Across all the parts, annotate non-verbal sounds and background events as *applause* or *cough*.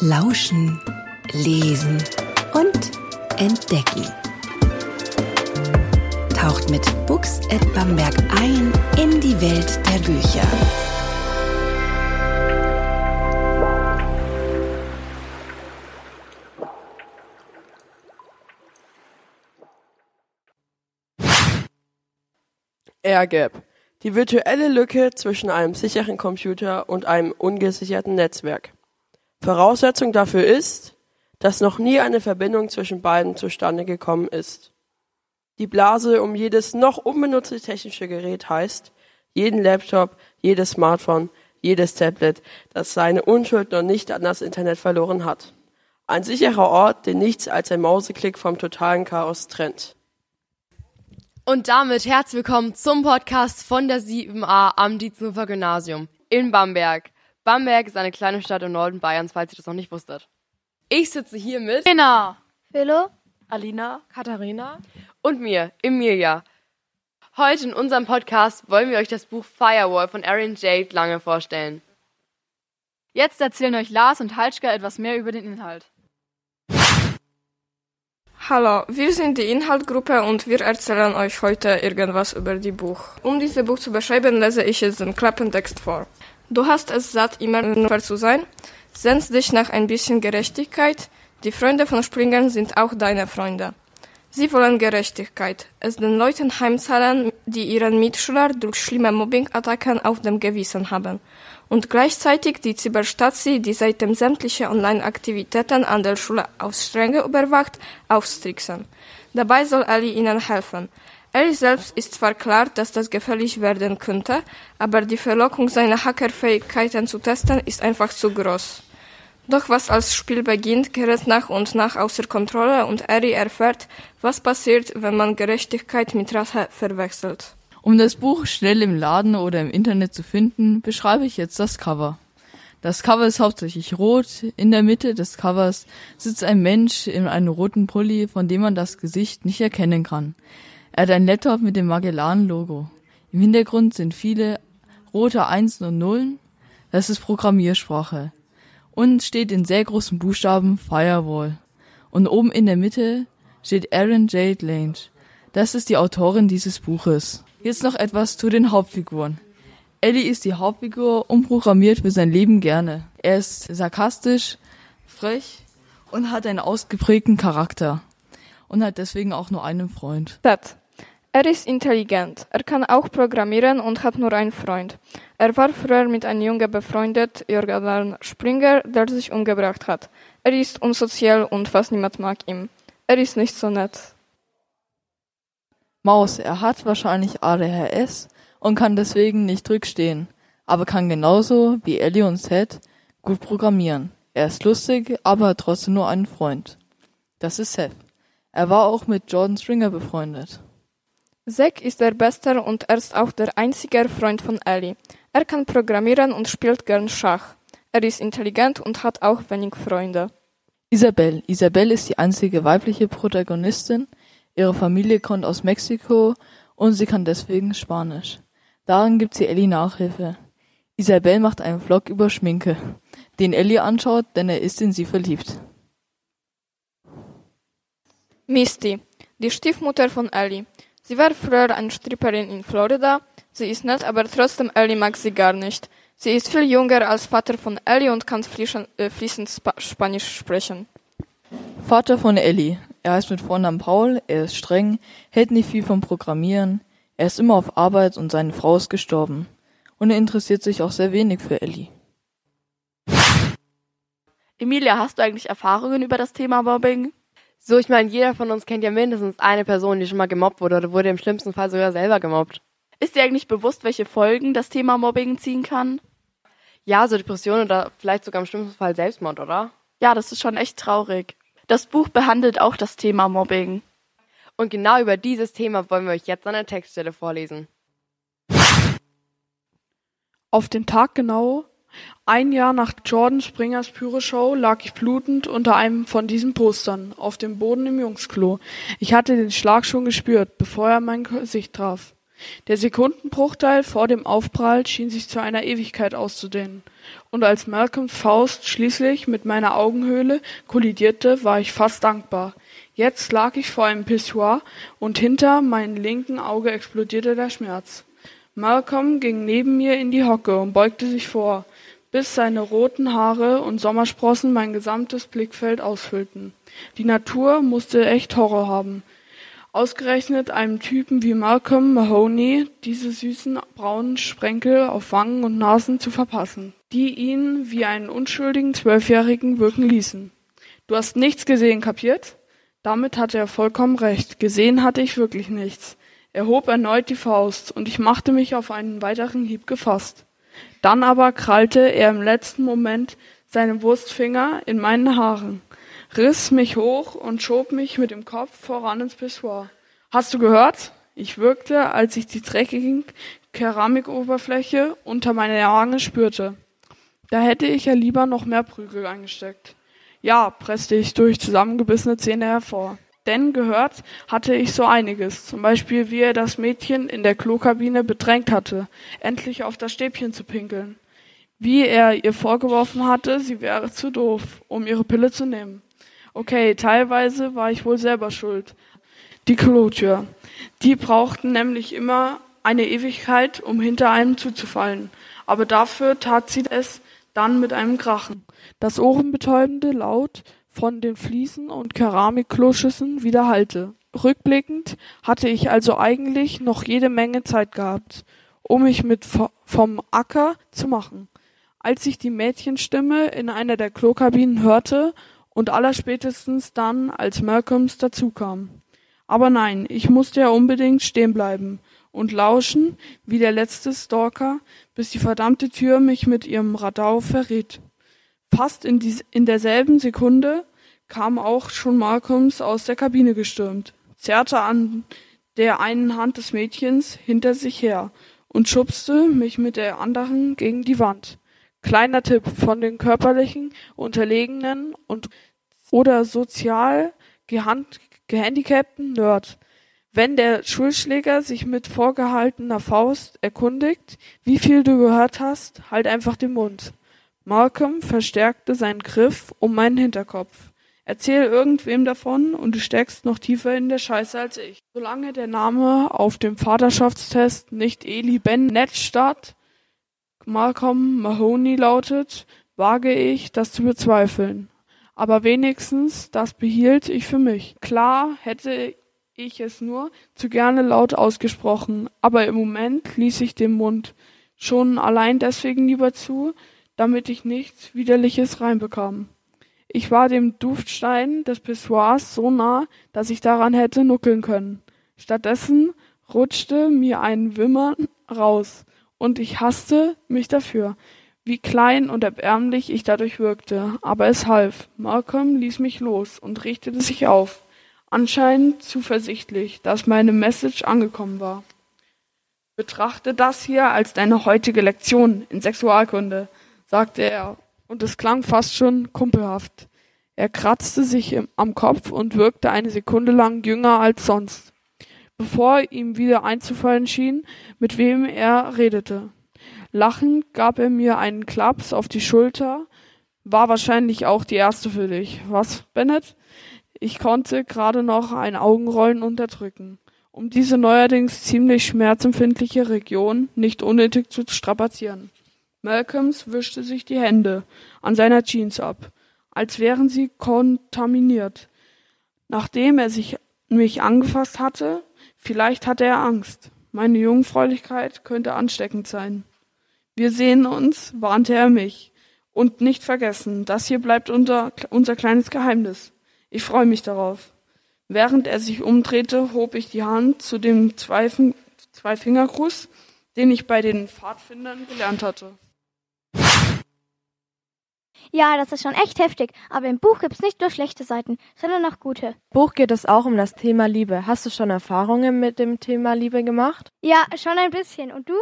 Lauschen, Lesen und Entdecken. Taucht mit Books at Bamberg ein in die Welt der Bücher. AirGap. Die virtuelle Lücke zwischen einem sicheren Computer und einem ungesicherten Netzwerk. Voraussetzung dafür ist, dass noch nie eine Verbindung zwischen beiden zustande gekommen ist. Die Blase um jedes noch unbenutzte technische Gerät heißt, jeden Laptop, jedes Smartphone, jedes Tablet, das seine Unschuld noch nicht an das Internet verloren hat. Ein sicherer Ort, den nichts als ein Mauseklick vom totalen Chaos trennt. Und damit herzlich willkommen zum Podcast von der 7a am Dietzenhofer Gymnasium in Bamberg. Bamberg ist eine kleine Stadt im Norden Bayerns, falls ihr das noch nicht wusstet. Ich sitze hier mit Lena, Philo, Alina, Katharina und mir, Emilia. Heute in unserem Podcast wollen wir euch das Buch Firewall von Aaron Jade Lange vorstellen. jetzt erzählen euch Lars und Halschka etwas mehr über den Inhalt. Hallo, wir sind die Inhaltgruppe und wir erzählen euch heute irgendwas über die Buch. Um dieses Buch zu beschreiben, lese ich jetzt den Klappentext vor. Du hast es satt, immer nur zu sein. Sehnst dich nach ein bisschen Gerechtigkeit. Die Freunde von Springern sind auch deine Freunde. Sie wollen Gerechtigkeit, es den Leuten heimzahlen, die ihren Mitschüler durch schlimme Mobbing-Attacken auf dem Gewissen haben. Und gleichzeitig die Cyberstasi, die seitdem sämtliche Online-Aktivitäten an der Schule aufs Strenge überwacht, aufstricksen. Dabei soll Ellie ihnen helfen. Ellie selbst ist zwar klar, dass das gefährlich werden könnte, aber die Verlockung, seine Hackerfähigkeiten zu testen, ist einfach zu groß. Doch was als Spiel beginnt, gerät nach und nach außer Kontrolle und Ellie erfährt, was passiert, wenn man Gerechtigkeit mit Rache verwechselt. Um das Buch schnell im Laden oder im Internet zu finden, beschreibe ich jetzt das Cover. Das Cover ist hauptsächlich rot. In der Mitte des Covers sitzt ein Mensch in einem roten Pulli, von dem man das Gesicht nicht erkennen kann. Er hat ein Laptop mit dem Magellan-Logo. Im Hintergrund sind viele rote Einsen und Nullen. Das ist Programmiersprache. Und steht in sehr großen Buchstaben Firewall. Und oben in der Mitte steht Aaron Jade Lange. Das ist die Autorin dieses Buches. Jetzt noch etwas zu den Hauptfiguren. Ellie ist die Hauptfigur und programmiert für sein Leben gerne. Er ist sarkastisch, frech und hat einen ausgeprägten Charakter. Und hat deswegen auch nur einen Freund. Ted. Er ist intelligent. Er kann auch programmieren und hat nur einen Freund. Er war früher mit einem Junge befreundet, Jordan Springer, der sich umgebracht hat. Er ist unsozial und fast niemand mag ihn. Er ist nicht so nett. Maus, er hat wahrscheinlich ADHS und kann deswegen nicht rückstehen, aber kann genauso wie Ellie und Seth gut programmieren. Er ist lustig, aber hat trotzdem nur einen Freund. Das ist Seth. Er war auch mit Jordan Stringer befreundet. Zack ist der Beste und er ist auch der einzige Freund von Ellie. Er kann programmieren und spielt gern Schach. Er ist intelligent und hat auch wenig Freunde. Isabel. Isabel ist die einzige weibliche Protagonistin. Ihre Familie kommt aus Mexiko und sie kann deswegen Spanisch. Darin gibt sie Ellie Nachhilfe. Isabel macht einen Vlog über Schminke, den Ellie anschaut, denn er ist in sie verliebt. Misty, die Stiefmutter von Ellie. Sie war früher eine Stripperin in Florida. Sie ist nett, aber trotzdem Ellie mag sie gar nicht. Sie ist viel jünger als Vater von Ellie und kann fließend, äh, fließend Spa Spanisch sprechen. Vater von Ellie. Er heißt mit Vornamen Paul, er ist streng, hält nicht viel vom Programmieren, er ist immer auf Arbeit und seine Frau ist gestorben. Und er interessiert sich auch sehr wenig für Ellie. Emilia, hast du eigentlich Erfahrungen über das Thema Mobbing? So, ich meine, jeder von uns kennt ja mindestens eine Person, die schon mal gemobbt wurde oder wurde im schlimmsten Fall sogar selber gemobbt. Ist dir eigentlich bewusst, welche Folgen das Thema Mobbing ziehen kann? Ja, so Depression oder vielleicht sogar im schlimmsten Fall Selbstmord, oder? Ja, das ist schon echt traurig. Das Buch behandelt auch das Thema Mobbing. Und genau über dieses Thema wollen wir euch jetzt an der Textstelle vorlesen. Auf den Tag genau, ein Jahr nach Jordan Springers Pyro-Show, lag ich blutend unter einem von diesen Postern auf dem Boden im Jungsklo. Ich hatte den Schlag schon gespürt, bevor er mein Gesicht traf. Der Sekundenbruchteil vor dem Aufprall schien sich zu einer Ewigkeit auszudehnen. Und als Malcolms Faust schließlich mit meiner Augenhöhle kollidierte, war ich fast dankbar. Jetzt lag ich vor einem Pissoir und hinter meinem linken Auge explodierte der Schmerz. Malcolm ging neben mir in die Hocke und beugte sich vor, bis seine roten Haare und Sommersprossen mein gesamtes Blickfeld ausfüllten. Die Natur musste echt Horror haben. Ausgerechnet einem Typen wie Malcolm Mahoney diese süßen braunen Sprenkel auf Wangen und Nasen zu verpassen, die ihn wie einen unschuldigen Zwölfjährigen wirken ließen. Du hast nichts gesehen, kapiert? Damit hatte er vollkommen recht. Gesehen hatte ich wirklich nichts. Er hob erneut die Faust, und ich machte mich auf einen weiteren Hieb gefasst. Dann aber krallte er im letzten Moment seine Wurstfinger in meinen Haaren, riss mich hoch und schob mich mit dem Kopf voran ins Pissoir. Hast du gehört? Ich wirkte, als ich die dreckige Keramikoberfläche unter meiner Wange spürte. Da hätte ich ja lieber noch mehr Prügel eingesteckt. Ja, presste ich durch zusammengebissene Zähne hervor. Denn gehört hatte ich so einiges, zum Beispiel wie er das Mädchen in der Klokabine bedrängt hatte, endlich auf das Stäbchen zu pinkeln. Wie er ihr vorgeworfen hatte, sie wäre zu doof, um ihre Pille zu nehmen. Okay, teilweise war ich wohl selber schuld. Die Klotür. Die brauchten nämlich immer eine Ewigkeit, um hinter einem zuzufallen. Aber dafür tat sie es dann mit einem Krachen. Das ohrenbetäubende Laut von den Fliesen und Keramikkloschüsseln widerhallte. Rückblickend hatte ich also eigentlich noch jede Menge Zeit gehabt, um mich mit vom Acker zu machen. Als ich die Mädchenstimme in einer der Klokabinen hörte und allerspätestens dann, als Malcolms dazukam. Aber nein, ich musste ja unbedingt stehen bleiben und lauschen, wie der letzte Stalker, bis die verdammte Tür mich mit ihrem Radau verriet. Fast in, dies, in derselben Sekunde kam auch schon Malcolms aus der Kabine gestürmt, zerrte an der einen Hand des Mädchens hinter sich her und schubste mich mit der anderen gegen die Wand. Kleiner Tipp von den körperlichen Unterlegenen und oder sozial gehandicapten Nerd. Wenn der Schulschläger sich mit vorgehaltener Faust erkundigt, wie viel du gehört hast, halt einfach den Mund. Malcolm verstärkte seinen Griff um meinen Hinterkopf. Erzähl irgendwem davon und du steckst noch tiefer in der Scheiße als ich. Solange der Name auf dem Vaterschaftstest nicht Eli Ben Nettstadt Malcolm Mahoney lautet, wage ich, das zu bezweifeln. Aber wenigstens das behielt ich für mich. Klar hätte ich es nur zu gerne laut ausgesprochen, aber im Moment ließ ich den Mund schon allein deswegen lieber zu, damit ich nichts Widerliches reinbekam. Ich war dem Duftstein des Pissoirs so nah, dass ich daran hätte nuckeln können. Stattdessen rutschte mir ein Wimmern raus, und ich hasste mich dafür, wie klein und erbärmlich ich dadurch wirkte, aber es half. Malcolm ließ mich los und richtete sich auf, anscheinend zuversichtlich, dass meine Message angekommen war. Betrachte das hier als deine heutige Lektion in Sexualkunde, sagte er und es klang fast schon kumpelhaft. Er kratzte sich am Kopf und wirkte eine Sekunde lang jünger als sonst, bevor ihm wieder einzufallen schien, mit wem er redete. Lachend gab er mir einen Klaps auf die Schulter. War wahrscheinlich auch die erste für dich. Was, Bennett? Ich konnte gerade noch ein Augenrollen unterdrücken, um diese neuerdings ziemlich schmerzempfindliche Region nicht unnötig zu strapazieren. Malcolms wischte sich die Hände an seiner Jeans ab, als wären sie kontaminiert. Nachdem er sich mich angefasst hatte, vielleicht hatte er Angst. Meine Jungfräulichkeit könnte ansteckend sein. Wir sehen uns, warnte er mich. Und nicht vergessen, das hier bleibt unser, unser kleines Geheimnis. Ich freue mich darauf. Während er sich umdrehte, hob ich die Hand zu dem Zweifingergruß, den ich bei den Pfadfindern gelernt hatte. Ja, das ist schon echt heftig, aber im Buch gibt's nicht nur schlechte Seiten, sondern auch gute. Buch geht es auch um das Thema Liebe. Hast du schon Erfahrungen mit dem Thema Liebe gemacht? Ja, schon ein bisschen. Und du?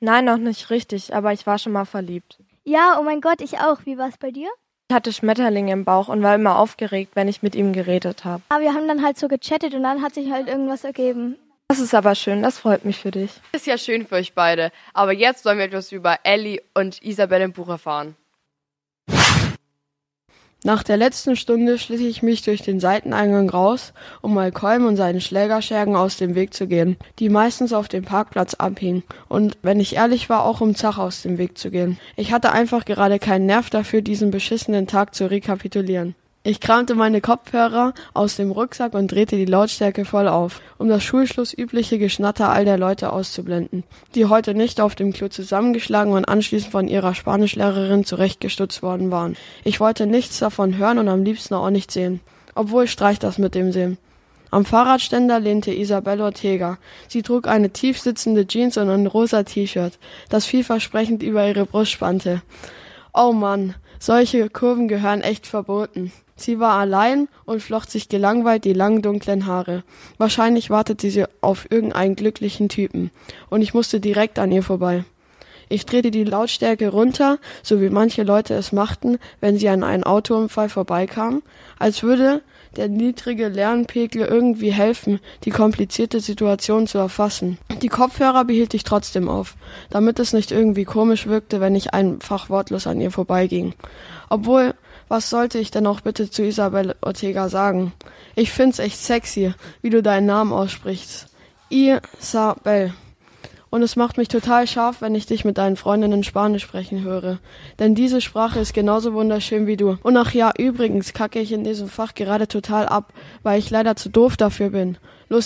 Nein, noch nicht richtig, aber ich war schon mal verliebt. Ja, oh mein Gott, ich auch. Wie war's bei dir? Ich hatte Schmetterlinge im Bauch und war immer aufgeregt, wenn ich mit ihm geredet habe. Aber wir haben dann halt so gechattet und dann hat sich halt irgendwas ergeben. Das ist aber schön, das freut mich für dich. Ist ja schön für euch beide. Aber jetzt wollen wir etwas über Ellie und Isabel im Buch erfahren. Nach der letzten Stunde schlich ich mich durch den Seiteneingang raus, um Malcolm und seinen Schlägerschergen aus dem Weg zu gehen, die meistens auf dem Parkplatz abhingen, und wenn ich ehrlich war, auch um Zach aus dem Weg zu gehen. Ich hatte einfach gerade keinen Nerv dafür, diesen beschissenen Tag zu rekapitulieren. Ich kramte meine Kopfhörer aus dem Rucksack und drehte die Lautstärke voll auf, um das schulschlussübliche Geschnatter all der Leute auszublenden, die heute nicht auf dem Klo zusammengeschlagen und anschließend von ihrer Spanischlehrerin zurechtgestutzt worden waren. Ich wollte nichts davon hören und am liebsten auch nicht sehen. Obwohl streich das mit dem Sehen. Am Fahrradständer lehnte Isabel Ortega. Sie trug eine tief sitzende Jeans und ein rosa T-Shirt, das vielversprechend über ihre Brust spannte. Oh Mann, solche Kurven gehören echt verboten. Sie war allein und flocht sich gelangweilt die langen dunklen Haare. Wahrscheinlich wartete sie auf irgendeinen glücklichen Typen, und ich musste direkt an ihr vorbei. Ich drehte die Lautstärke runter, so wie manche Leute es machten, wenn sie an einem Autounfall vorbeikamen, als würde der niedrige Lärmpegel irgendwie helfen, die komplizierte Situation zu erfassen. Die Kopfhörer behielt ich trotzdem auf, damit es nicht irgendwie komisch wirkte, wenn ich einfach wortlos an ihr vorbeiging. Obwohl was sollte ich denn auch bitte zu Isabel Ortega sagen? Ich find's echt sexy, wie du deinen Namen aussprichst. Isabel. Und es macht mich total scharf, wenn ich dich mit deinen Freundinnen Spanisch sprechen höre. Denn diese Sprache ist genauso wunderschön wie du. Und ach ja, übrigens kacke ich in diesem Fach gerade total ab, weil ich leider zu doof dafür bin. Lo.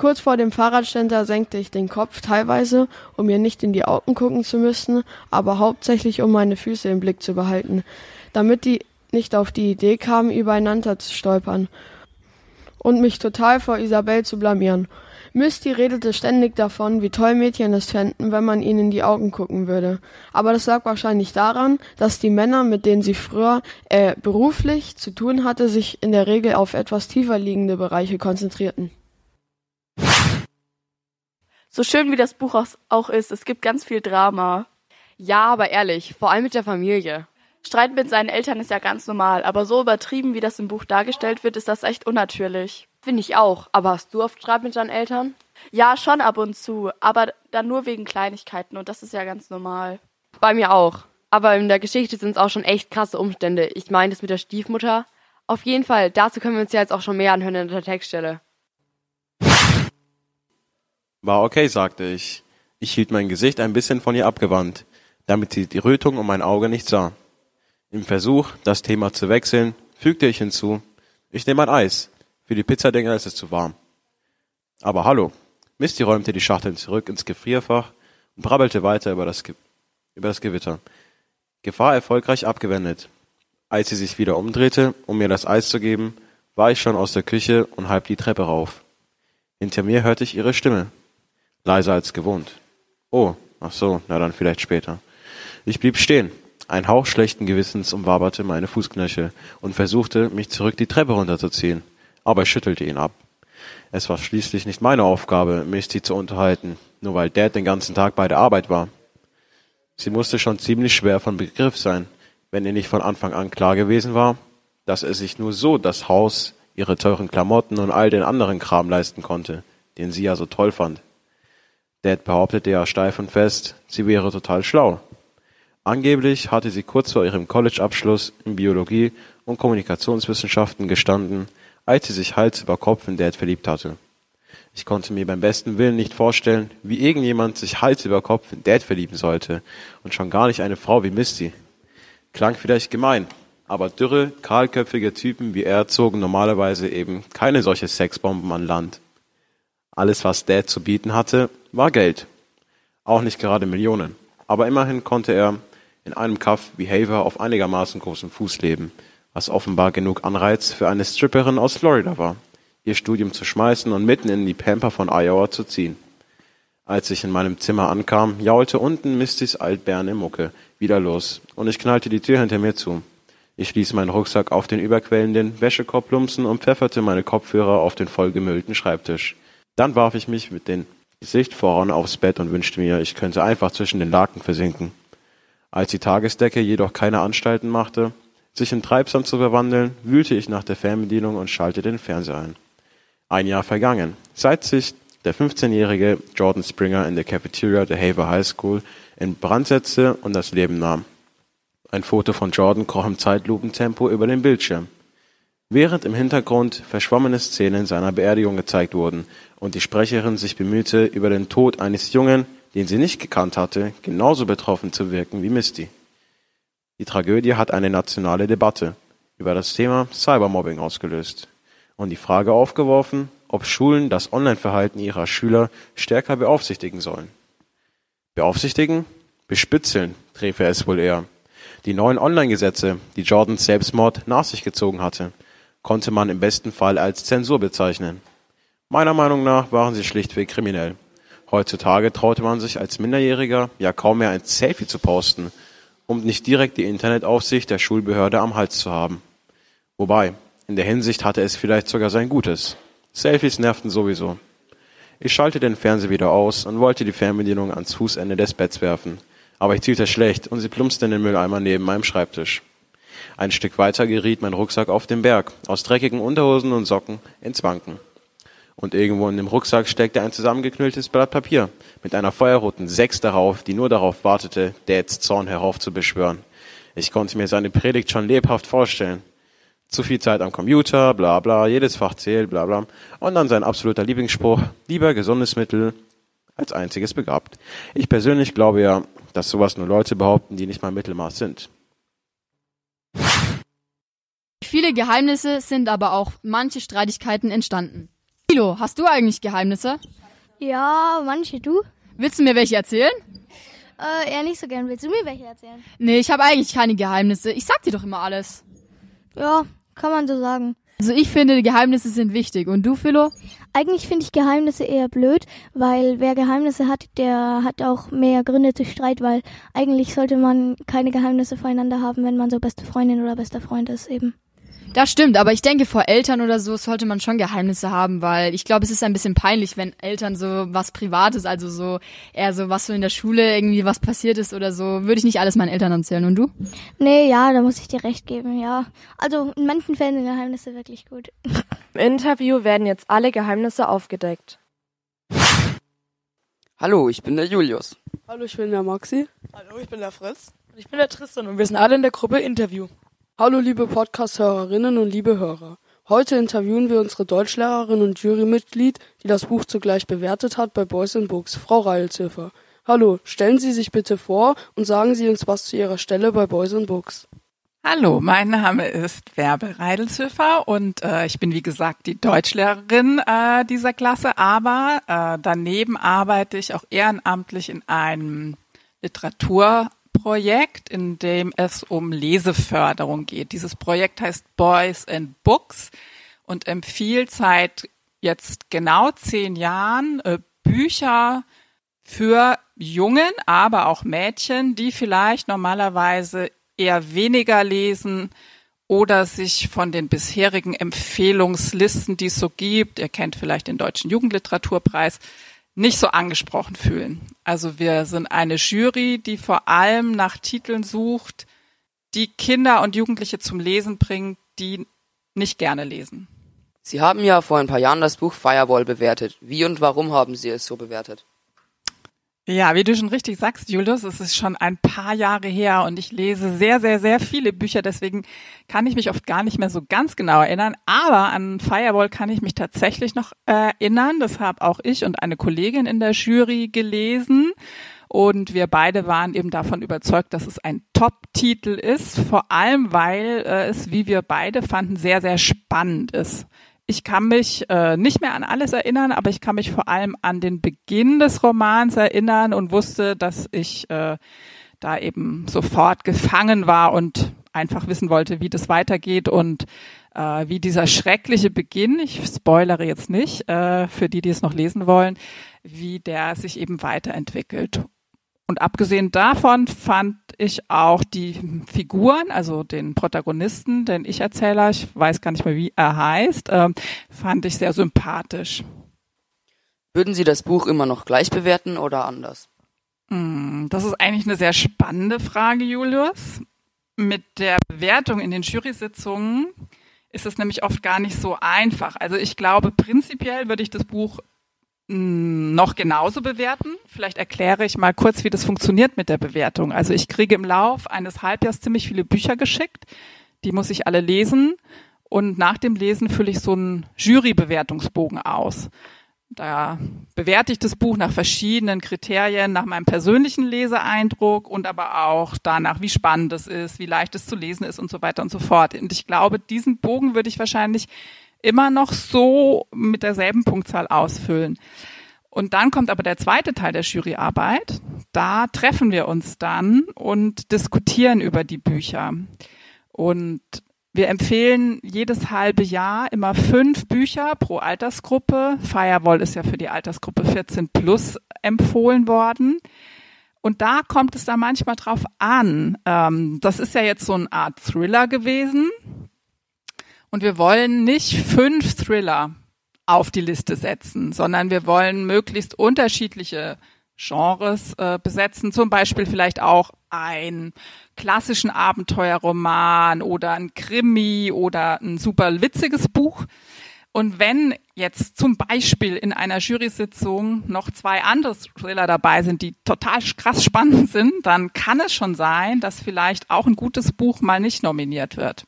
Kurz vor dem Fahrradständer senkte ich den Kopf teilweise, um mir nicht in die Augen gucken zu müssen, aber hauptsächlich um meine Füße im Blick zu behalten, damit die nicht auf die Idee kamen, übereinander zu stolpern und mich total vor Isabel zu blamieren. Misty redete ständig davon, wie toll Mädchen es fänden, wenn man ihnen in die Augen gucken würde. Aber das lag wahrscheinlich daran, dass die Männer, mit denen sie früher äh, beruflich zu tun hatte, sich in der Regel auf etwas tiefer liegende Bereiche konzentrierten. So schön wie das Buch auch ist, es gibt ganz viel Drama. Ja, aber ehrlich, vor allem mit der Familie. Streit mit seinen Eltern ist ja ganz normal, aber so übertrieben, wie das im Buch dargestellt wird, ist das echt unnatürlich. Finde ich auch. Aber hast du oft Streit mit deinen Eltern? Ja, schon ab und zu, aber dann nur wegen Kleinigkeiten und das ist ja ganz normal. Bei mir auch. Aber in der Geschichte sind es auch schon echt krasse Umstände. Ich meine das mit der Stiefmutter. Auf jeden Fall, dazu können wir uns ja jetzt auch schon mehr anhören in der Textstelle. War okay, sagte ich. Ich hielt mein Gesicht ein bisschen von ihr abgewandt, damit sie die Rötung um mein Auge nicht sah. Im Versuch, das Thema zu wechseln, fügte ich hinzu, ich nehme ein Eis. Für die Pizzadinger ist es zu warm. Aber hallo. Misty räumte die Schachteln zurück ins Gefrierfach und brabbelte weiter über das, Ge über das Gewitter. Gefahr erfolgreich abgewendet. Als sie sich wieder umdrehte, um mir das Eis zu geben, war ich schon aus der Küche und halb die Treppe rauf. Hinter mir hörte ich ihre Stimme leiser als gewohnt. Oh, ach so, na dann vielleicht später. Ich blieb stehen. Ein Hauch schlechten Gewissens umwaberte meine Fußknöchel und versuchte, mich zurück die Treppe runterzuziehen, aber ich schüttelte ihn ab. Es war schließlich nicht meine Aufgabe, Misty zu unterhalten, nur weil Dad den ganzen Tag bei der Arbeit war. Sie musste schon ziemlich schwer von Begriff sein, wenn ihr nicht von Anfang an klar gewesen war, dass er sich nur so das Haus, ihre teuren Klamotten und all den anderen Kram leisten konnte, den sie ja so toll fand. Dad behauptete ja steif und fest, sie wäre total schlau. Angeblich hatte sie kurz vor ihrem College-Abschluss in Biologie und Kommunikationswissenschaften gestanden, als sie sich Hals über Kopf in Dad verliebt hatte. Ich konnte mir beim besten Willen nicht vorstellen, wie irgendjemand sich Hals über Kopf in Dad verlieben sollte und schon gar nicht eine Frau wie Misty. Klang vielleicht gemein, aber dürre, kahlköpfige Typen wie er zogen normalerweise eben keine solche Sexbomben an Land. Alles, was Dad zu bieten hatte, war Geld. Auch nicht gerade Millionen. Aber immerhin konnte er in einem Kaff wie Haver auf einigermaßen großem Fuß leben, was offenbar genug Anreiz für eine Stripperin aus Florida war, ihr Studium zu schmeißen und mitten in die Pampa von Iowa zu ziehen. Als ich in meinem Zimmer ankam, jaulte unten Mistys altberne Mucke wieder los und ich knallte die Tür hinter mir zu. Ich ließ meinen Rucksack auf den überquellenden Wäschekorb plumpsen und pfefferte meine Kopfhörer auf den vollgemüllten Schreibtisch. Dann warf ich mich mit dem Gesicht voran aufs Bett und wünschte mir, ich könnte einfach zwischen den Laken versinken. Als die Tagesdecke jedoch keine Anstalten machte, sich in Treibsand zu verwandeln, wühlte ich nach der Fernbedienung und schaltete den Fernseher ein. Ein Jahr vergangen. Seit sich der 15-jährige Jordan Springer in der Cafeteria der Haver High School in Brand setzte und das Leben nahm. Ein Foto von Jordan kroch im Zeitlupentempo über den Bildschirm. Während im Hintergrund verschwommene Szenen seiner Beerdigung gezeigt wurden und die Sprecherin sich bemühte, über den Tod eines Jungen, den sie nicht gekannt hatte, genauso betroffen zu wirken wie Misty. Die Tragödie hat eine nationale Debatte über das Thema Cybermobbing ausgelöst und die Frage aufgeworfen, ob Schulen das Online-Verhalten ihrer Schüler stärker beaufsichtigen sollen. Beaufsichtigen? Bespitzeln, träfe es wohl eher. Die neuen Online-Gesetze, die Jordans Selbstmord nach sich gezogen hatte, konnte man im besten Fall als Zensur bezeichnen. Meiner Meinung nach waren sie schlichtweg kriminell. Heutzutage traute man sich als Minderjähriger ja kaum mehr ein Selfie zu posten, um nicht direkt die Internetaufsicht der Schulbehörde am Hals zu haben. Wobei, in der Hinsicht hatte es vielleicht sogar sein Gutes. Selfies nervten sowieso. Ich schalte den Fernseher wieder aus und wollte die Fernbedienung ans Fußende des Betts werfen. Aber ich zielte schlecht und sie plumpste in den Mülleimer neben meinem Schreibtisch. Ein Stück weiter geriet mein Rucksack auf den Berg, aus dreckigen Unterhosen und Socken ins Wanken. Und irgendwo in dem Rucksack steckte ein zusammengeknülltes Blatt Papier mit einer feuerroten Sechs darauf, die nur darauf wartete, Dads Zorn heraufzubeschwören. Ich konnte mir seine Predigt schon lebhaft vorstellen. Zu viel Zeit am Computer, bla bla, jedes Fach zählt, bla bla. Und dann sein absoluter Lieblingsspruch, lieber gesundes Mittel als einziges begabt. Ich persönlich glaube ja, dass sowas nur Leute behaupten, die nicht mal Mittelmaß sind. Viele Geheimnisse sind aber auch manche Streitigkeiten entstanden. Milo, hast du eigentlich Geheimnisse? Ja, manche du? Willst du mir welche erzählen? Äh, eher nicht so gern. Willst du mir welche erzählen? Nee, ich habe eigentlich keine Geheimnisse. Ich sag dir doch immer alles. Ja, kann man so sagen. Also ich finde, Geheimnisse sind wichtig. Und du, Philo? Eigentlich finde ich Geheimnisse eher blöd, weil wer Geheimnisse hat, der hat auch mehr Gründe zu Streit, weil eigentlich sollte man keine Geheimnisse voreinander haben, wenn man so beste Freundin oder bester Freund ist eben. Das stimmt, aber ich denke, vor Eltern oder so sollte man schon Geheimnisse haben, weil ich glaube, es ist ein bisschen peinlich, wenn Eltern so was Privates, also so eher so was so in der Schule irgendwie was passiert ist oder so, würde ich nicht alles meinen Eltern erzählen. Und du? Nee, ja, da muss ich dir recht geben, ja. Also in manchen Fällen sind Geheimnisse wirklich gut. Im Interview werden jetzt alle Geheimnisse aufgedeckt. Hallo, ich bin der Julius. Hallo, ich bin der Maxi. Hallo, ich bin der Fritz. Und ich bin der Tristan und wir sind alle in der Gruppe Interview. Hallo liebe Podcast-Hörerinnen und liebe Hörer. Heute interviewen wir unsere Deutschlehrerin und Jurymitglied, die das Buch zugleich bewertet hat bei Boys and Books, Frau Reilziffer. Hallo, stellen Sie sich bitte vor und sagen Sie uns was zu Ihrer Stelle bei Boys and Books. Hallo, mein Name ist Werbe Reidelshöfer und äh, ich bin wie gesagt die Deutschlehrerin äh, dieser Klasse, aber äh, daneben arbeite ich auch ehrenamtlich in einem Literatur Projekt, in dem es um Leseförderung geht. Dieses Projekt heißt Boys and Books und empfiehlt seit jetzt genau zehn Jahren äh, Bücher für Jungen, aber auch Mädchen, die vielleicht normalerweise eher weniger lesen oder sich von den bisherigen Empfehlungslisten, die es so gibt, ihr kennt vielleicht den Deutschen Jugendliteraturpreis, nicht so angesprochen fühlen. Also wir sind eine Jury, die vor allem nach Titeln sucht, die Kinder und Jugendliche zum Lesen bringen, die nicht gerne lesen. Sie haben ja vor ein paar Jahren das Buch Firewall bewertet. Wie und warum haben Sie es so bewertet? Ja, wie du schon richtig sagst, Julius, es ist schon ein paar Jahre her und ich lese sehr, sehr, sehr viele Bücher, deswegen kann ich mich oft gar nicht mehr so ganz genau erinnern. Aber an Firewall kann ich mich tatsächlich noch erinnern. Das habe auch ich und eine Kollegin in der Jury gelesen. Und wir beide waren eben davon überzeugt, dass es ein Top-Titel ist, vor allem weil äh, es, wie wir beide fanden, sehr, sehr spannend ist. Ich kann mich äh, nicht mehr an alles erinnern, aber ich kann mich vor allem an den Beginn des Romans erinnern und wusste, dass ich äh, da eben sofort gefangen war und einfach wissen wollte, wie das weitergeht und äh, wie dieser schreckliche Beginn, ich spoilere jetzt nicht, äh, für die, die es noch lesen wollen, wie der sich eben weiterentwickelt. Und abgesehen davon fand ich auch die Figuren, also den Protagonisten, den Ich-Erzähler, ich weiß gar nicht mehr, wie er heißt, äh, fand ich sehr sympathisch. Würden Sie das Buch immer noch gleich bewerten oder anders? Hm, das ist eigentlich eine sehr spannende Frage, Julius. Mit der Bewertung in den Jury-Sitzungen ist es nämlich oft gar nicht so einfach. Also ich glaube, prinzipiell würde ich das Buch noch genauso bewerten. Vielleicht erkläre ich mal kurz, wie das funktioniert mit der Bewertung. Also ich kriege im Lauf eines Halbjahres ziemlich viele Bücher geschickt. Die muss ich alle lesen. Und nach dem Lesen fülle ich so einen Jurybewertungsbogen aus. Da bewerte ich das Buch nach verschiedenen Kriterien, nach meinem persönlichen Leseeindruck und aber auch danach, wie spannend es ist, wie leicht es zu lesen ist und so weiter und so fort. Und ich glaube, diesen Bogen würde ich wahrscheinlich immer noch so mit derselben Punktzahl ausfüllen. Und dann kommt aber der zweite Teil der Juryarbeit. Da treffen wir uns dann und diskutieren über die Bücher. Und wir empfehlen jedes halbe Jahr immer fünf Bücher pro Altersgruppe. Firewall ist ja für die Altersgruppe 14 plus empfohlen worden. Und da kommt es da manchmal drauf an. Ähm, das ist ja jetzt so eine Art Thriller gewesen. Und wir wollen nicht fünf Thriller auf die Liste setzen, sondern wir wollen möglichst unterschiedliche Genres äh, besetzen, zum Beispiel vielleicht auch einen klassischen Abenteuerroman oder ein Krimi oder ein super witziges Buch. Und wenn jetzt zum Beispiel in einer Jury-Sitzung noch zwei andere Thriller dabei sind, die total krass spannend sind, dann kann es schon sein, dass vielleicht auch ein gutes Buch mal nicht nominiert wird.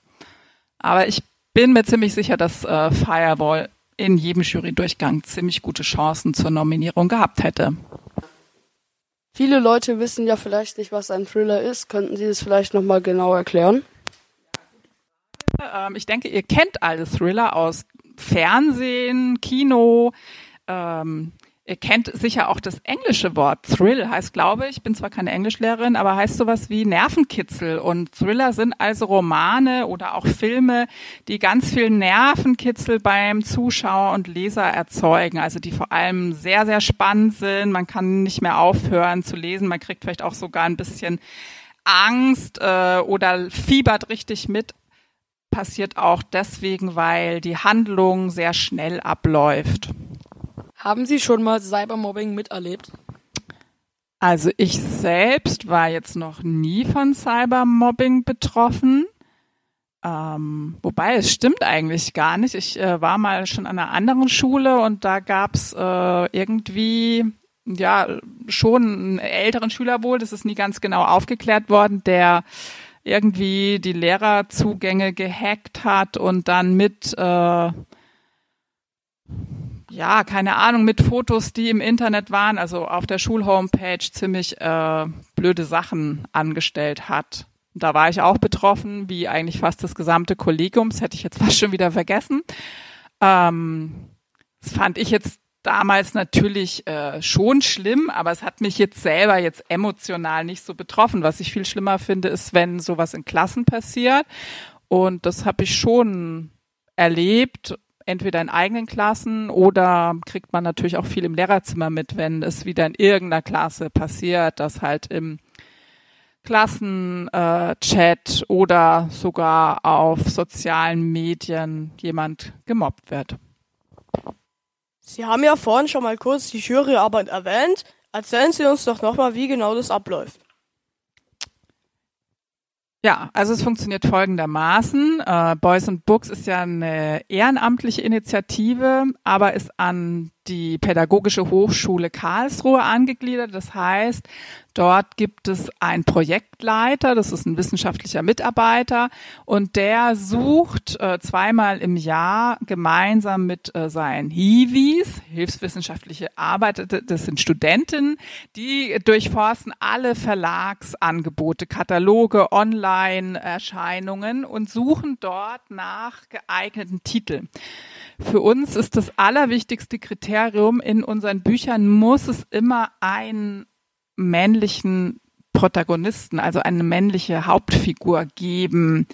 Aber ich bin mir ziemlich sicher, dass äh, Firewall in jedem Jury-Durchgang ziemlich gute Chancen zur Nominierung gehabt hätte. Viele Leute wissen ja vielleicht nicht, was ein Thriller ist. Könnten Sie das vielleicht nochmal genau erklären? Ähm, ich denke, ihr kennt alle Thriller aus Fernsehen, Kino. Ähm, ihr kennt sicher auch das englische Wort. Thrill heißt, glaube ich, bin zwar keine Englischlehrerin, aber heißt sowas wie Nervenkitzel. Und Thriller sind also Romane oder auch Filme, die ganz viel Nervenkitzel beim Zuschauer und Leser erzeugen. Also die vor allem sehr, sehr spannend sind. Man kann nicht mehr aufhören zu lesen. Man kriegt vielleicht auch sogar ein bisschen Angst äh, oder fiebert richtig mit passiert auch deswegen, weil die Handlung sehr schnell abläuft. Haben Sie schon mal Cybermobbing miterlebt? Also ich selbst war jetzt noch nie von Cybermobbing betroffen. Ähm, wobei es stimmt eigentlich gar nicht. Ich äh, war mal schon an einer anderen Schule und da gab's äh, irgendwie ja schon einen älteren Schüler wohl, das ist nie ganz genau aufgeklärt worden, der irgendwie die Lehrerzugänge gehackt hat und dann mit äh, ja, keine Ahnung, mit Fotos, die im Internet waren, also auf der Schulhomepage ziemlich äh, blöde Sachen angestellt hat. Da war ich auch betroffen, wie eigentlich fast das gesamte Kollegium. Das hätte ich jetzt *laughs* fast schon wieder vergessen. Ähm, das fand ich jetzt damals natürlich äh, schon schlimm, aber es hat mich jetzt selber jetzt emotional nicht so betroffen. Was ich viel schlimmer finde, ist, wenn sowas in Klassen passiert. Und das habe ich schon erlebt entweder in eigenen Klassen oder kriegt man natürlich auch viel im Lehrerzimmer mit, wenn es wieder in irgendeiner Klasse passiert, dass halt im Klassenchat äh, oder sogar auf sozialen Medien jemand gemobbt wird. Sie haben ja vorhin schon mal kurz die Juryarbeit erwähnt. Erzählen Sie uns doch nochmal, wie genau das abläuft. Ja, also es funktioniert folgendermaßen. Äh, Boys and Books ist ja eine ehrenamtliche Initiative, aber ist an die Pädagogische Hochschule Karlsruhe angegliedert. Das heißt, dort gibt es einen Projektleiter, das ist ein wissenschaftlicher Mitarbeiter und der sucht äh, zweimal im Jahr gemeinsam mit äh, seinen Hiwis, hilfswissenschaftliche Arbeit, das sind Studenten, die durchforsten alle Verlagsangebote, Kataloge, Online-Erscheinungen und suchen dort nach geeigneten Titeln. Für uns ist das allerwichtigste Kriterium in unseren Büchern muss es immer einen männlichen Protagonisten, also eine männliche Hauptfigur geben.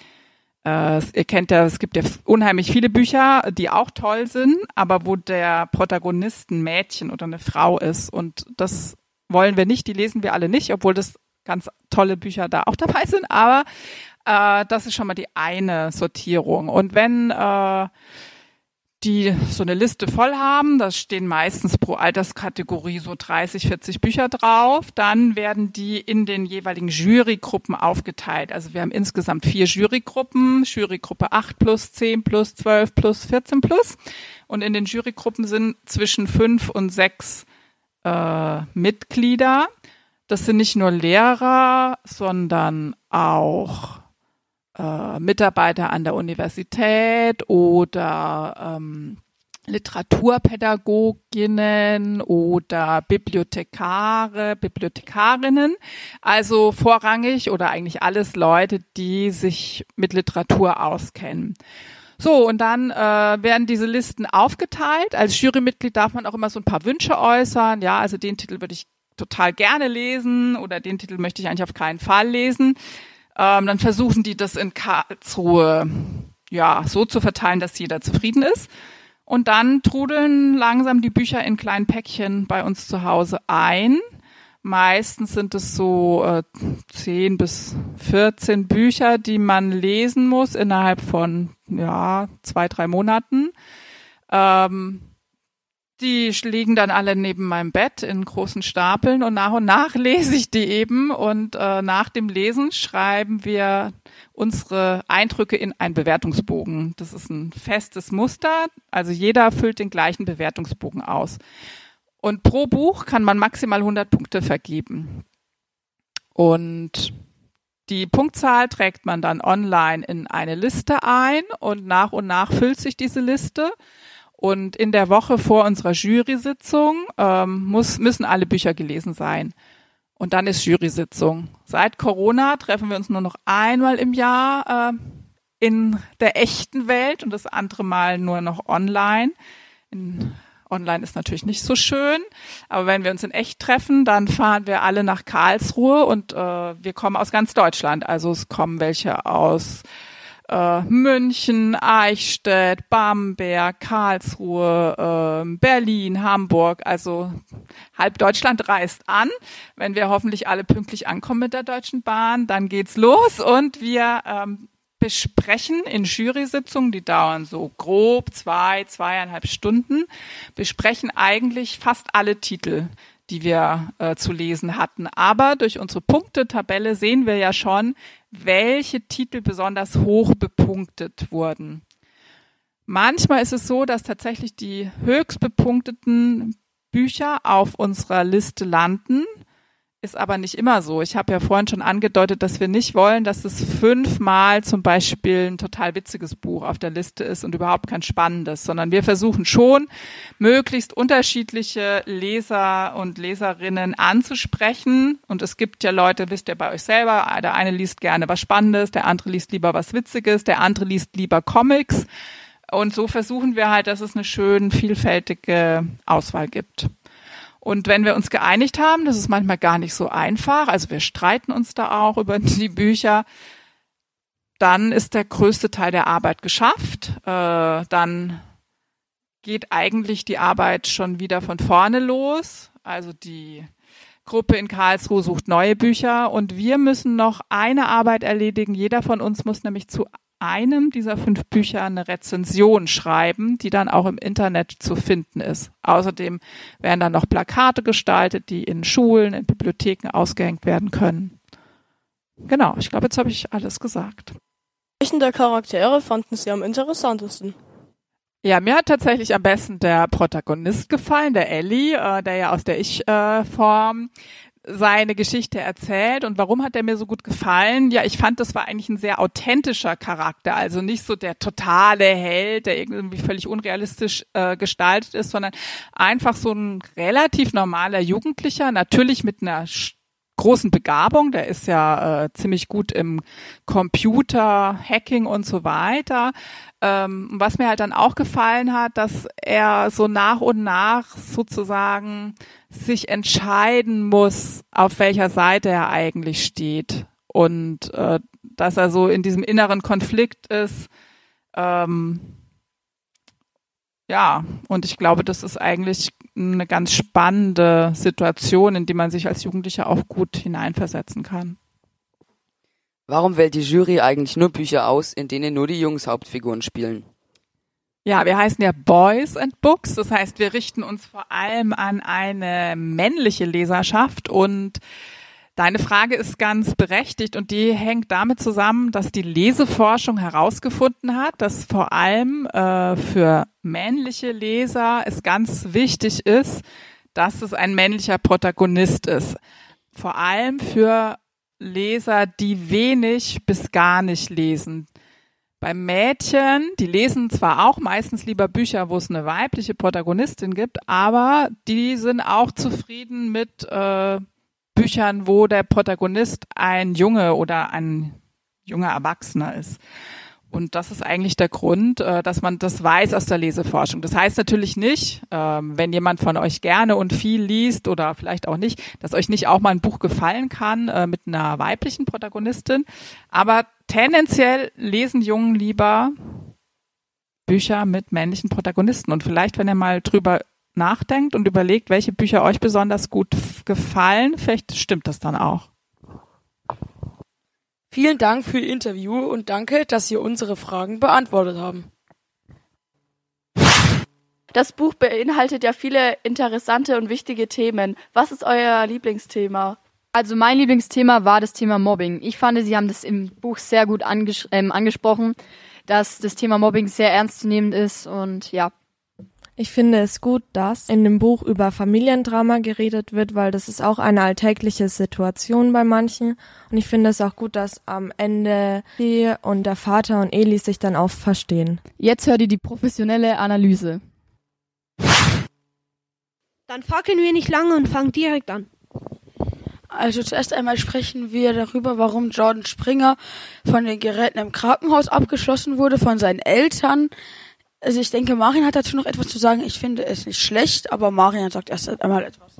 Äh, ihr kennt ja, es gibt ja unheimlich viele Bücher, die auch toll sind, aber wo der Protagonist ein Mädchen oder eine Frau ist. Und das wollen wir nicht, die lesen wir alle nicht, obwohl das ganz tolle Bücher da auch dabei sind. Aber äh, das ist schon mal die eine Sortierung. Und wenn äh, die so eine Liste voll haben. Da stehen meistens pro Alterskategorie so 30, 40 Bücher drauf. Dann werden die in den jeweiligen Jurygruppen aufgeteilt. Also wir haben insgesamt vier Jurygruppen. Jurygruppe 8 plus, 10 plus, 12 plus, 14 plus. Und in den Jurygruppen sind zwischen fünf und sechs äh, Mitglieder. Das sind nicht nur Lehrer, sondern auch äh, Mitarbeiter an der Universität oder ähm, Literaturpädagoginnen oder Bibliothekare, Bibliothekarinnen. Also vorrangig oder eigentlich alles Leute, die sich mit Literatur auskennen. So, und dann äh, werden diese Listen aufgeteilt. Als Jurymitglied darf man auch immer so ein paar Wünsche äußern. Ja, also den Titel würde ich total gerne lesen oder den Titel möchte ich eigentlich auf keinen Fall lesen. Ähm, dann versuchen die das in Karlsruhe ja so zu verteilen, dass jeder zufrieden ist. Und dann trudeln langsam die Bücher in kleinen Päckchen bei uns zu Hause ein. Meistens sind es so äh, 10 bis 14 Bücher, die man lesen muss innerhalb von ja zwei, drei Monaten. Ähm, die liegen dann alle neben meinem Bett in großen Stapeln und nach und nach *laughs* lese ich die eben und äh, nach dem Lesen schreiben wir unsere Eindrücke in einen Bewertungsbogen. Das ist ein festes Muster, also jeder füllt den gleichen Bewertungsbogen aus. Und pro Buch kann man maximal 100 Punkte vergeben. Und die Punktzahl trägt man dann online in eine Liste ein und nach und nach füllt sich diese Liste. Und in der Woche vor unserer Jury-Sitzung ähm, muss, müssen alle Bücher gelesen sein. Und dann ist Jury-Sitzung. Seit Corona treffen wir uns nur noch einmal im Jahr äh, in der echten Welt und das andere Mal nur noch online. In, online ist natürlich nicht so schön, aber wenn wir uns in echt treffen, dann fahren wir alle nach Karlsruhe und äh, wir kommen aus ganz Deutschland. Also es kommen welche aus äh, München, Eichstätt, Bamberg, Karlsruhe, äh, Berlin, Hamburg, also halb Deutschland reist an. Wenn wir hoffentlich alle pünktlich ankommen mit der Deutschen Bahn, dann geht's los und wir ähm, besprechen in Jury-Sitzungen, die dauern so grob zwei, zweieinhalb Stunden, besprechen eigentlich fast alle Titel, die wir äh, zu lesen hatten. Aber durch unsere Punktetabelle sehen wir ja schon, welche Titel besonders hoch bepunktet wurden. Manchmal ist es so, dass tatsächlich die höchst bepunkteten Bücher auf unserer Liste landen ist aber nicht immer so. Ich habe ja vorhin schon angedeutet, dass wir nicht wollen, dass es fünfmal zum Beispiel ein total witziges Buch auf der Liste ist und überhaupt kein spannendes, sondern wir versuchen schon, möglichst unterschiedliche Leser und Leserinnen anzusprechen. Und es gibt ja Leute, wisst ihr bei euch selber, der eine liest gerne was Spannendes, der andere liest lieber was Witziges, der andere liest lieber Comics. Und so versuchen wir halt, dass es eine schön vielfältige Auswahl gibt. Und wenn wir uns geeinigt haben, das ist manchmal gar nicht so einfach, also wir streiten uns da auch über *laughs* die Bücher, dann ist der größte Teil der Arbeit geschafft. Äh, dann geht eigentlich die Arbeit schon wieder von vorne los. Also die Gruppe in Karlsruhe sucht neue Bücher und wir müssen noch eine Arbeit erledigen. Jeder von uns muss nämlich zu einem dieser fünf Bücher eine Rezension schreiben, die dann auch im Internet zu finden ist. Außerdem werden dann noch Plakate gestaltet, die in Schulen, in Bibliotheken ausgehängt werden können. Genau, ich glaube, jetzt habe ich alles gesagt. Welchen der Charaktere fanden Sie am interessantesten? Ja, mir hat tatsächlich am besten der Protagonist gefallen, der Ellie, äh, der ja aus der Ich-Form seine Geschichte erzählt und warum hat er mir so gut gefallen? Ja, ich fand, das war eigentlich ein sehr authentischer Charakter, also nicht so der totale Held, der irgendwie völlig unrealistisch äh, gestaltet ist, sondern einfach so ein relativ normaler Jugendlicher, natürlich mit einer großen Begabung, der ist ja äh, ziemlich gut im Computer, Hacking und so weiter. Ähm, was mir halt dann auch gefallen hat, dass er so nach und nach sozusagen sich entscheiden muss, auf welcher Seite er eigentlich steht. Und äh, dass er so in diesem inneren Konflikt ist. Ähm, ja, und ich glaube, das ist eigentlich eine ganz spannende Situation, in die man sich als Jugendlicher auch gut hineinversetzen kann. Warum wählt die Jury eigentlich nur Bücher aus, in denen nur die Jungs Hauptfiguren spielen? Ja, wir heißen ja Boys and Books. Das heißt, wir richten uns vor allem an eine männliche Leserschaft und Deine Frage ist ganz berechtigt und die hängt damit zusammen, dass die Leseforschung herausgefunden hat, dass vor allem äh, für männliche Leser es ganz wichtig ist, dass es ein männlicher Protagonist ist. Vor allem für Leser, die wenig bis gar nicht lesen. Bei Mädchen, die lesen zwar auch meistens lieber Bücher, wo es eine weibliche Protagonistin gibt, aber die sind auch zufrieden mit äh, Büchern, wo der Protagonist ein Junge oder ein junger Erwachsener ist. Und das ist eigentlich der Grund, äh, dass man das weiß aus der Leseforschung. Das heißt natürlich nicht, ähm, wenn jemand von euch gerne und viel liest oder vielleicht auch nicht, dass euch nicht auch mal ein Buch gefallen kann äh, mit einer weiblichen Protagonistin. Aber tendenziell lesen Jungen lieber Bücher mit männlichen Protagonisten. Und vielleicht, wenn ihr mal drüber nachdenkt und überlegt, welche Bücher euch besonders gut gefallen, vielleicht stimmt das dann auch. Vielen Dank für Ihr Interview und danke, dass Sie unsere Fragen beantwortet haben. Das Buch beinhaltet ja viele interessante und wichtige Themen. Was ist euer Lieblingsthema? Also mein Lieblingsthema war das Thema Mobbing. Ich fand, Sie haben das im Buch sehr gut anges ähm, angesprochen, dass das Thema Mobbing sehr ernstzunehmend ist und ja, ich finde es gut, dass in dem Buch über Familiendrama geredet wird, weil das ist auch eine alltägliche Situation bei manchen. Und ich finde es auch gut, dass am Ende sie und der Vater und Eli sich dann auch verstehen. Jetzt hört ihr die professionelle Analyse. Dann fackeln wir nicht lange und fangen direkt an. Also zuerst einmal sprechen wir darüber, warum Jordan Springer von den Geräten im Krankenhaus abgeschlossen wurde, von seinen Eltern. Also ich denke, Marian hat dazu noch etwas zu sagen. Ich finde es nicht schlecht, aber Marian sagt erst einmal etwas.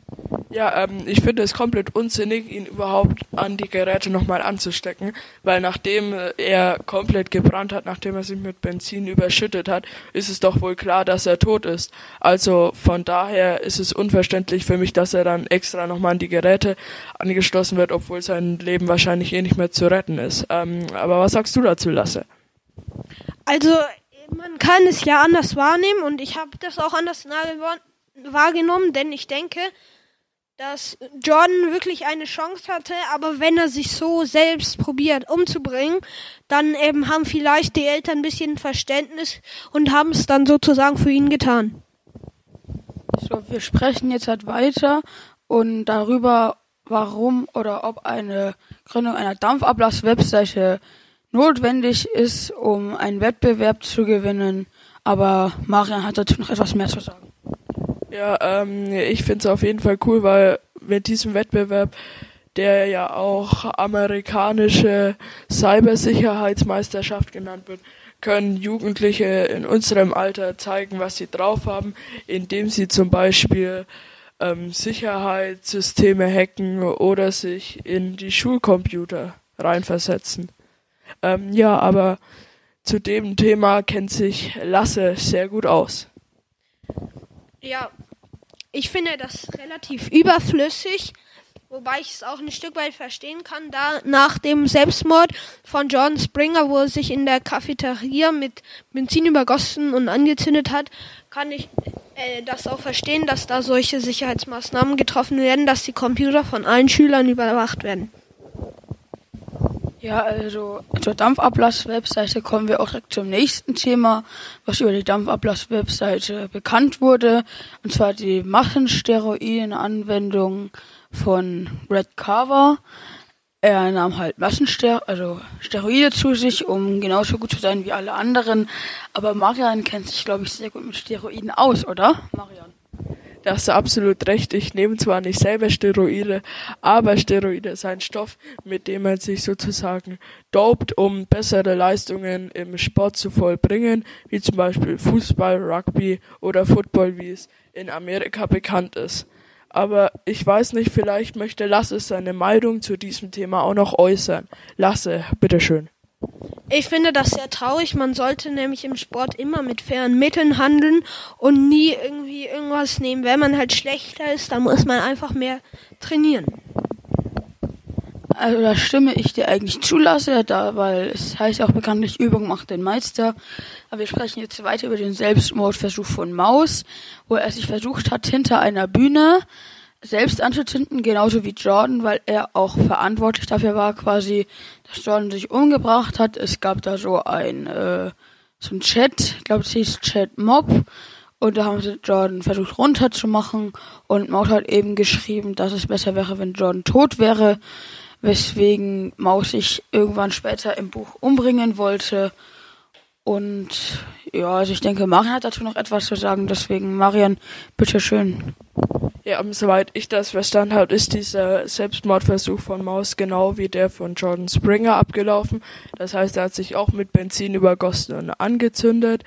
Ja, ähm, ich finde es komplett unsinnig, ihn überhaupt an die Geräte nochmal anzustecken, weil nachdem er komplett gebrannt hat, nachdem er sich mit Benzin überschüttet hat, ist es doch wohl klar, dass er tot ist. Also von daher ist es unverständlich für mich, dass er dann extra nochmal an die Geräte angeschlossen wird, obwohl sein Leben wahrscheinlich eh nicht mehr zu retten ist. Ähm, aber was sagst du dazu, Lasse? Also man kann es ja anders wahrnehmen und ich habe das auch anders wahrgenommen, denn ich denke, dass Jordan wirklich eine Chance hatte, aber wenn er sich so selbst probiert umzubringen, dann eben haben vielleicht die Eltern ein bisschen Verständnis und haben es dann sozusagen für ihn getan. So, wir sprechen jetzt halt weiter und darüber, warum oder ob eine Gründung einer Dampfablass-Webseite notwendig ist, um einen Wettbewerb zu gewinnen. Aber Marian hat dazu noch etwas mehr zu sagen. Ja, ähm, ich finde es auf jeden Fall cool, weil mit diesem Wettbewerb, der ja auch amerikanische Cybersicherheitsmeisterschaft genannt wird, können Jugendliche in unserem Alter zeigen, was sie drauf haben, indem sie zum Beispiel ähm, Sicherheitssysteme hacken oder sich in die Schulcomputer reinversetzen. Ähm, ja, aber zu dem Thema kennt sich Lasse sehr gut aus. Ja, ich finde das relativ überflüssig, wobei ich es auch ein Stück weit verstehen kann, da nach dem Selbstmord von Jordan Springer, wo er sich in der Cafeteria mit Benzin übergossen und angezündet hat, kann ich äh, das auch verstehen, dass da solche Sicherheitsmaßnahmen getroffen werden, dass die Computer von allen Schülern überwacht werden. Ja, also zur Dampfablass-Webseite kommen wir auch direkt zum nächsten Thema, was über die Dampfablass-Webseite bekannt wurde, und zwar die Massensteroiden-Anwendung von Red Carver. Er nahm halt Massenster also Steroide zu sich, um genauso gut zu sein wie alle anderen. Aber Marian kennt sich, glaube ich, sehr gut mit Steroiden aus, oder? Marian. Da hast du absolut recht. Ich nehme zwar nicht selber Steroide, aber Steroide ist ein Stoff, mit dem man sich sozusagen dopt, um bessere Leistungen im Sport zu vollbringen, wie zum Beispiel Fußball, Rugby oder Football, wie es in Amerika bekannt ist. Aber ich weiß nicht, vielleicht möchte Lasse seine Meinung zu diesem Thema auch noch äußern. Lasse, bitteschön. Ich finde das sehr traurig. Man sollte nämlich im Sport immer mit fairen Mitteln handeln und nie irgendwie irgendwas nehmen. Wenn man halt schlechter ist, dann muss man einfach mehr trainieren. Also da stimme ich dir eigentlich zu, da, weil es heißt auch bekanntlich, Übung macht den Meister. Aber wir sprechen jetzt weiter über den Selbstmordversuch von Maus, wo er sich versucht hat, hinter einer Bühne selbst anzuzünden, genauso wie Jordan, weil er auch verantwortlich dafür war, quasi, dass Jordan sich umgebracht hat. Es gab da so ein, äh, so ein Chat, ich glaube, es hieß Chat Mob. Und da haben sie Jordan versucht runterzumachen und Maus hat eben geschrieben, dass es besser wäre, wenn Jordan tot wäre weswegen Maus sich irgendwann später im Buch umbringen wollte. Und ja, also ich denke, Marian hat dazu noch etwas zu sagen, deswegen Marian, bitteschön. Ja, soweit ich das verstanden habe, ist dieser Selbstmordversuch von Maus genau wie der von Jordan Springer abgelaufen. Das heißt, er hat sich auch mit Benzin übergossen und angezündet.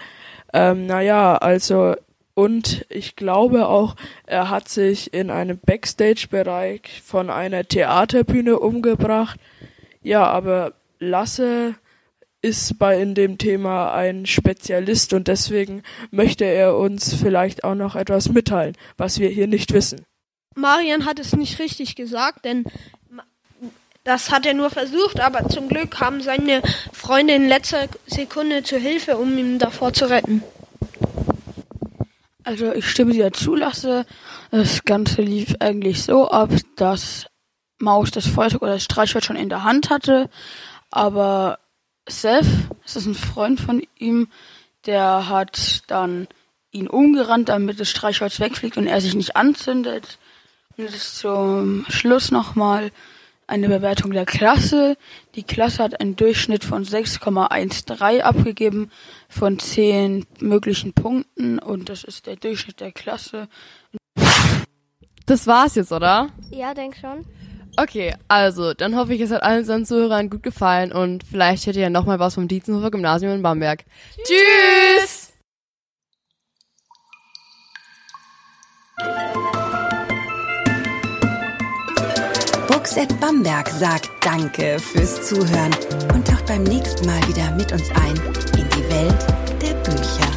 Ähm, naja, also und ich glaube auch, er hat sich in einem Backstage-Bereich von einer Theaterbühne umgebracht. Ja, aber Lasse ist bei in dem Thema ein Spezialist und deswegen möchte er uns vielleicht auch noch etwas mitteilen, was wir hier nicht wissen. Marian hat es nicht richtig gesagt, denn das hat er nur versucht, aber zum Glück kam seine Freunde in letzter Sekunde zu Hilfe, um ihn davor zu retten. Also ich stimme dir zulasse. Das Ganze lief eigentlich so ab, dass Maus das Feuerzeug oder das Streichholz schon in der Hand hatte, aber Seth, das ist ein Freund von ihm, der hat dann ihn umgerannt, damit das Streichholz wegfliegt und er sich nicht anzündet. Und das ist zum Schluss nochmal eine Bewertung der Klasse. Die Klasse hat einen Durchschnitt von 6,13 abgegeben von 10 möglichen Punkten und das ist der Durchschnitt der Klasse. Das war's jetzt, oder? Ja, denk schon. Okay, also, dann hoffe ich, es hat allen unseren Zuhörern gut gefallen und vielleicht hättet ihr ja nochmal was vom Dietzenhofer Gymnasium in Bamberg. Tschüss! Books at Bamberg sagt Danke fürs Zuhören und taucht beim nächsten Mal wieder mit uns ein in die Welt der Bücher.